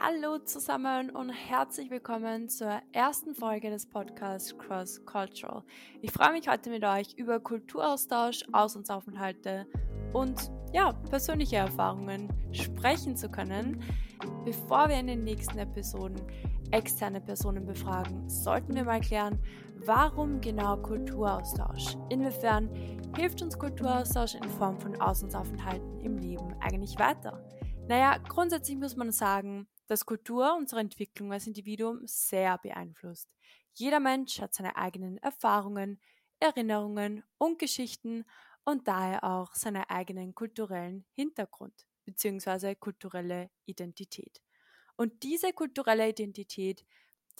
Hallo zusammen und herzlich willkommen zur ersten Folge des Podcasts Cross Cultural. Ich freue mich heute mit euch über Kulturaustausch, Auslandsaufenthalte und ja, persönliche Erfahrungen sprechen zu können. Bevor wir in den nächsten Episoden externe Personen befragen, sollten wir mal klären, warum genau Kulturaustausch? Inwiefern hilft uns Kulturaustausch in Form von Auslandsaufenthalten im Leben eigentlich weiter? Naja, grundsätzlich muss man sagen, dass Kultur unsere Entwicklung als Individuum sehr beeinflusst. Jeder Mensch hat seine eigenen Erfahrungen, Erinnerungen und Geschichten und daher auch seinen eigenen kulturellen Hintergrund bzw. kulturelle Identität. Und diese kulturelle Identität,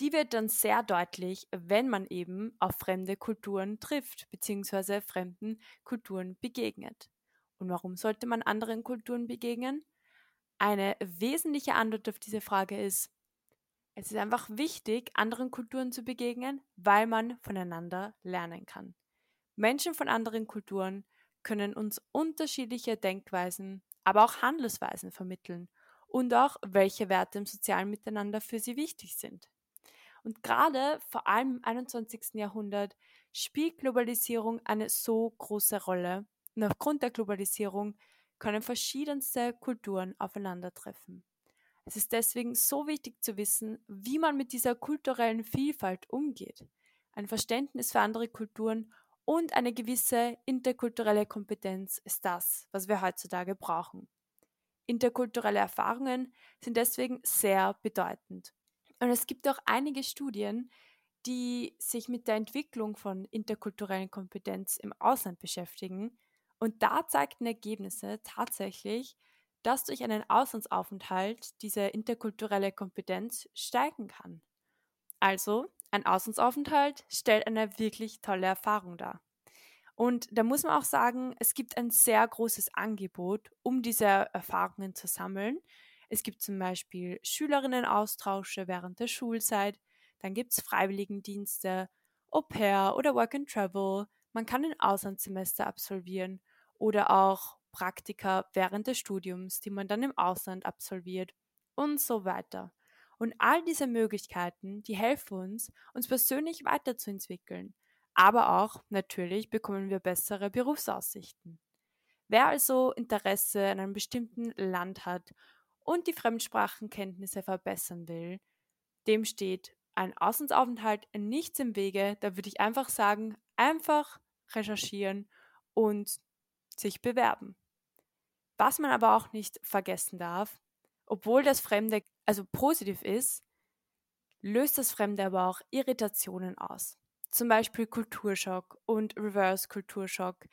die wird dann sehr deutlich, wenn man eben auf fremde Kulturen trifft bzw. fremden Kulturen begegnet. Und warum sollte man anderen Kulturen begegnen? Eine wesentliche Antwort auf diese Frage ist, es ist einfach wichtig, anderen Kulturen zu begegnen, weil man voneinander lernen kann. Menschen von anderen Kulturen können uns unterschiedliche Denkweisen, aber auch Handelsweisen vermitteln und auch welche Werte im sozialen Miteinander für sie wichtig sind. Und gerade vor allem im 21. Jahrhundert spielt Globalisierung eine so große Rolle. Und aufgrund der Globalisierung können verschiedenste Kulturen aufeinandertreffen. Es ist deswegen so wichtig zu wissen, wie man mit dieser kulturellen Vielfalt umgeht. Ein Verständnis für andere Kulturen und eine gewisse interkulturelle Kompetenz ist das, was wir heutzutage brauchen. Interkulturelle Erfahrungen sind deswegen sehr bedeutend. Und es gibt auch einige Studien, die sich mit der Entwicklung von interkulturellen Kompetenz im Ausland beschäftigen und da zeigten Ergebnisse tatsächlich, dass durch einen Auslandsaufenthalt diese interkulturelle Kompetenz steigen kann. Also, ein Auslandsaufenthalt stellt eine wirklich tolle Erfahrung dar. Und da muss man auch sagen, es gibt ein sehr großes Angebot, um diese Erfahrungen zu sammeln. Es gibt zum Beispiel Schülerinnenaustausche während der Schulzeit, dann gibt es Freiwilligendienste, Au pair oder Work and Travel, man kann ein Auslandssemester absolvieren oder auch Praktika während des Studiums, die man dann im Ausland absolviert und so weiter. Und all diese Möglichkeiten, die helfen uns, uns persönlich weiterzuentwickeln. Aber auch, natürlich, bekommen wir bessere Berufsaussichten. Wer also Interesse an einem bestimmten Land hat und die Fremdsprachenkenntnisse verbessern will, dem steht ein Auslandsaufenthalt nichts im Wege. Da würde ich einfach sagen, einfach recherchieren und sich bewerben. Was man aber auch nicht vergessen darf, obwohl das Fremde also positiv ist, löst das Fremde aber auch Irritationen aus. Zum Beispiel Kulturschock und Reverse-Kulturschock.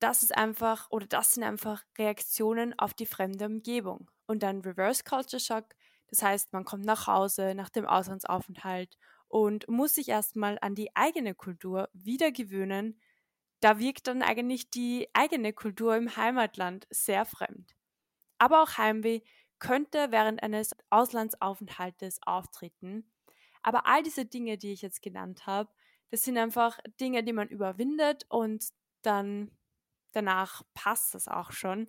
Das ist einfach, oder das sind einfach Reaktionen auf die fremde Umgebung. Und dann Reverse-Culture-Shock, das heißt, man kommt nach Hause nach dem Auslandsaufenthalt und muss sich erstmal an die eigene Kultur wieder gewöhnen, da wirkt dann eigentlich die eigene Kultur im Heimatland sehr fremd. Aber auch Heimweh könnte während eines Auslandsaufenthaltes auftreten. Aber all diese Dinge, die ich jetzt genannt habe, das sind einfach Dinge, die man überwindet und dann danach passt das auch schon.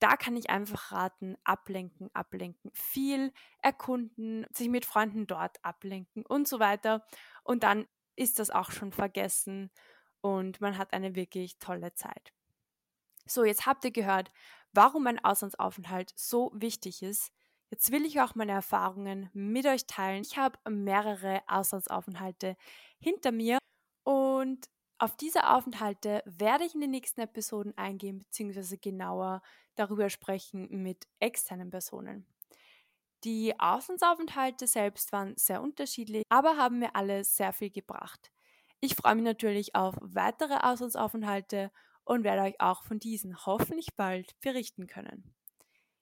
Da kann ich einfach raten, ablenken, ablenken, viel erkunden, sich mit Freunden dort ablenken und so weiter. Und dann ist das auch schon vergessen und man hat eine wirklich tolle Zeit. So, jetzt habt ihr gehört, warum ein Auslandsaufenthalt so wichtig ist. Jetzt will ich auch meine Erfahrungen mit euch teilen. Ich habe mehrere Auslandsaufenthalte hinter mir und auf diese Aufenthalte werde ich in den nächsten Episoden eingehen, beziehungsweise genauer darüber sprechen mit externen Personen. Die Auslandsaufenthalte selbst waren sehr unterschiedlich, aber haben mir alle sehr viel gebracht. Ich freue mich natürlich auf weitere Auslandsaufenthalte und werde euch auch von diesen hoffentlich bald berichten können.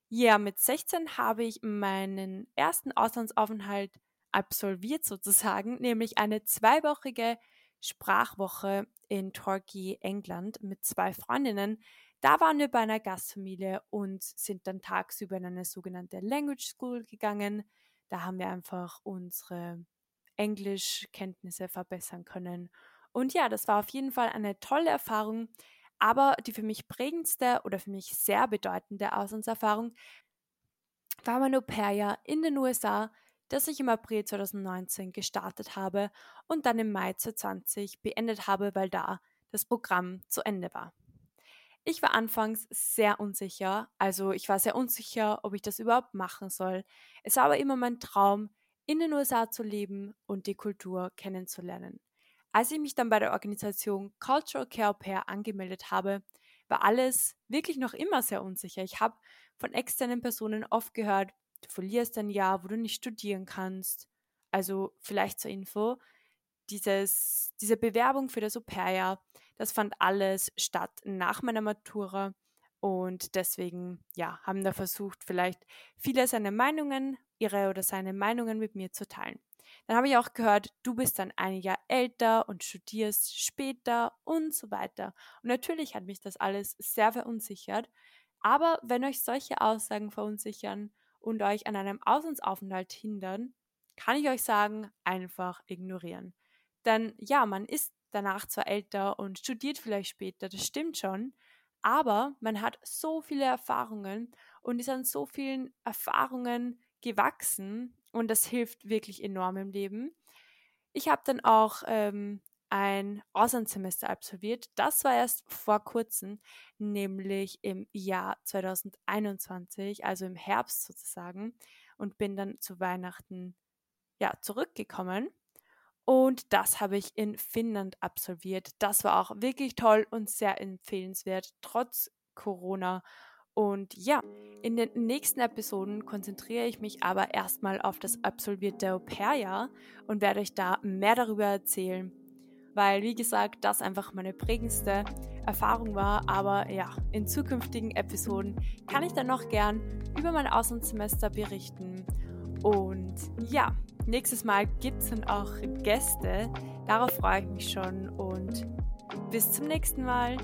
Ja, mit 16 habe ich meinen ersten Auslandsaufenthalt absolviert sozusagen, nämlich eine zweiwöchige Sprachwoche in Torquay, England mit zwei Freundinnen. Da waren wir bei einer Gastfamilie und sind dann tagsüber in eine sogenannte Language School gegangen. Da haben wir einfach unsere Englischkenntnisse verbessern können. Und ja, das war auf jeden Fall eine tolle Erfahrung. Aber die für mich prägendste oder für mich sehr bedeutende Auslandserfahrung war mein Au-pair-Jahr in den USA, das ich im April 2019 gestartet habe und dann im Mai 2020 beendet habe, weil da das Programm zu Ende war. Ich war anfangs sehr unsicher, also ich war sehr unsicher, ob ich das überhaupt machen soll. Es war aber immer mein Traum, in den USA zu leben und die Kultur kennenzulernen. Als ich mich dann bei der Organisation Cultural Care Pair angemeldet habe, war alles wirklich noch immer sehr unsicher. Ich habe von externen Personen oft gehört, du verlierst ein Jahr, wo du nicht studieren kannst. Also vielleicht zur Info, dieses, diese Bewerbung für das Au-pair-Jahr, das fand alles statt nach meiner Matura und deswegen, ja, haben da versucht, vielleicht viele seine Meinungen, ihre oder seine Meinungen mit mir zu teilen. Dann habe ich auch gehört, du bist dann ein Jahr älter und studierst später und so weiter. Und natürlich hat mich das alles sehr verunsichert. Aber wenn euch solche Aussagen verunsichern und euch an einem Auslandsaufenthalt hindern, kann ich euch sagen, einfach ignorieren. Denn ja, man ist danach zwar älter und studiert vielleicht später, das stimmt schon, aber man hat so viele Erfahrungen und ist an so vielen Erfahrungen gewachsen und das hilft wirklich enorm im Leben. Ich habe dann auch ähm, ein Auslandssemester absolviert. Das war erst vor kurzem, nämlich im Jahr 2021, also im Herbst sozusagen, und bin dann zu Weihnachten ja zurückgekommen. Und das habe ich in Finnland absolviert. Das war auch wirklich toll und sehr empfehlenswert, trotz Corona. Und ja, in den nächsten Episoden konzentriere ich mich aber erstmal auf das absolvierte Au-pair-Jahr und werde euch da mehr darüber erzählen. Weil, wie gesagt, das einfach meine prägendste Erfahrung war. Aber ja, in zukünftigen Episoden kann ich dann noch gern über mein Auslandssemester berichten. Und ja, Nächstes Mal gibt es dann auch Gäste. Darauf freue ich mich schon und bis zum nächsten Mal.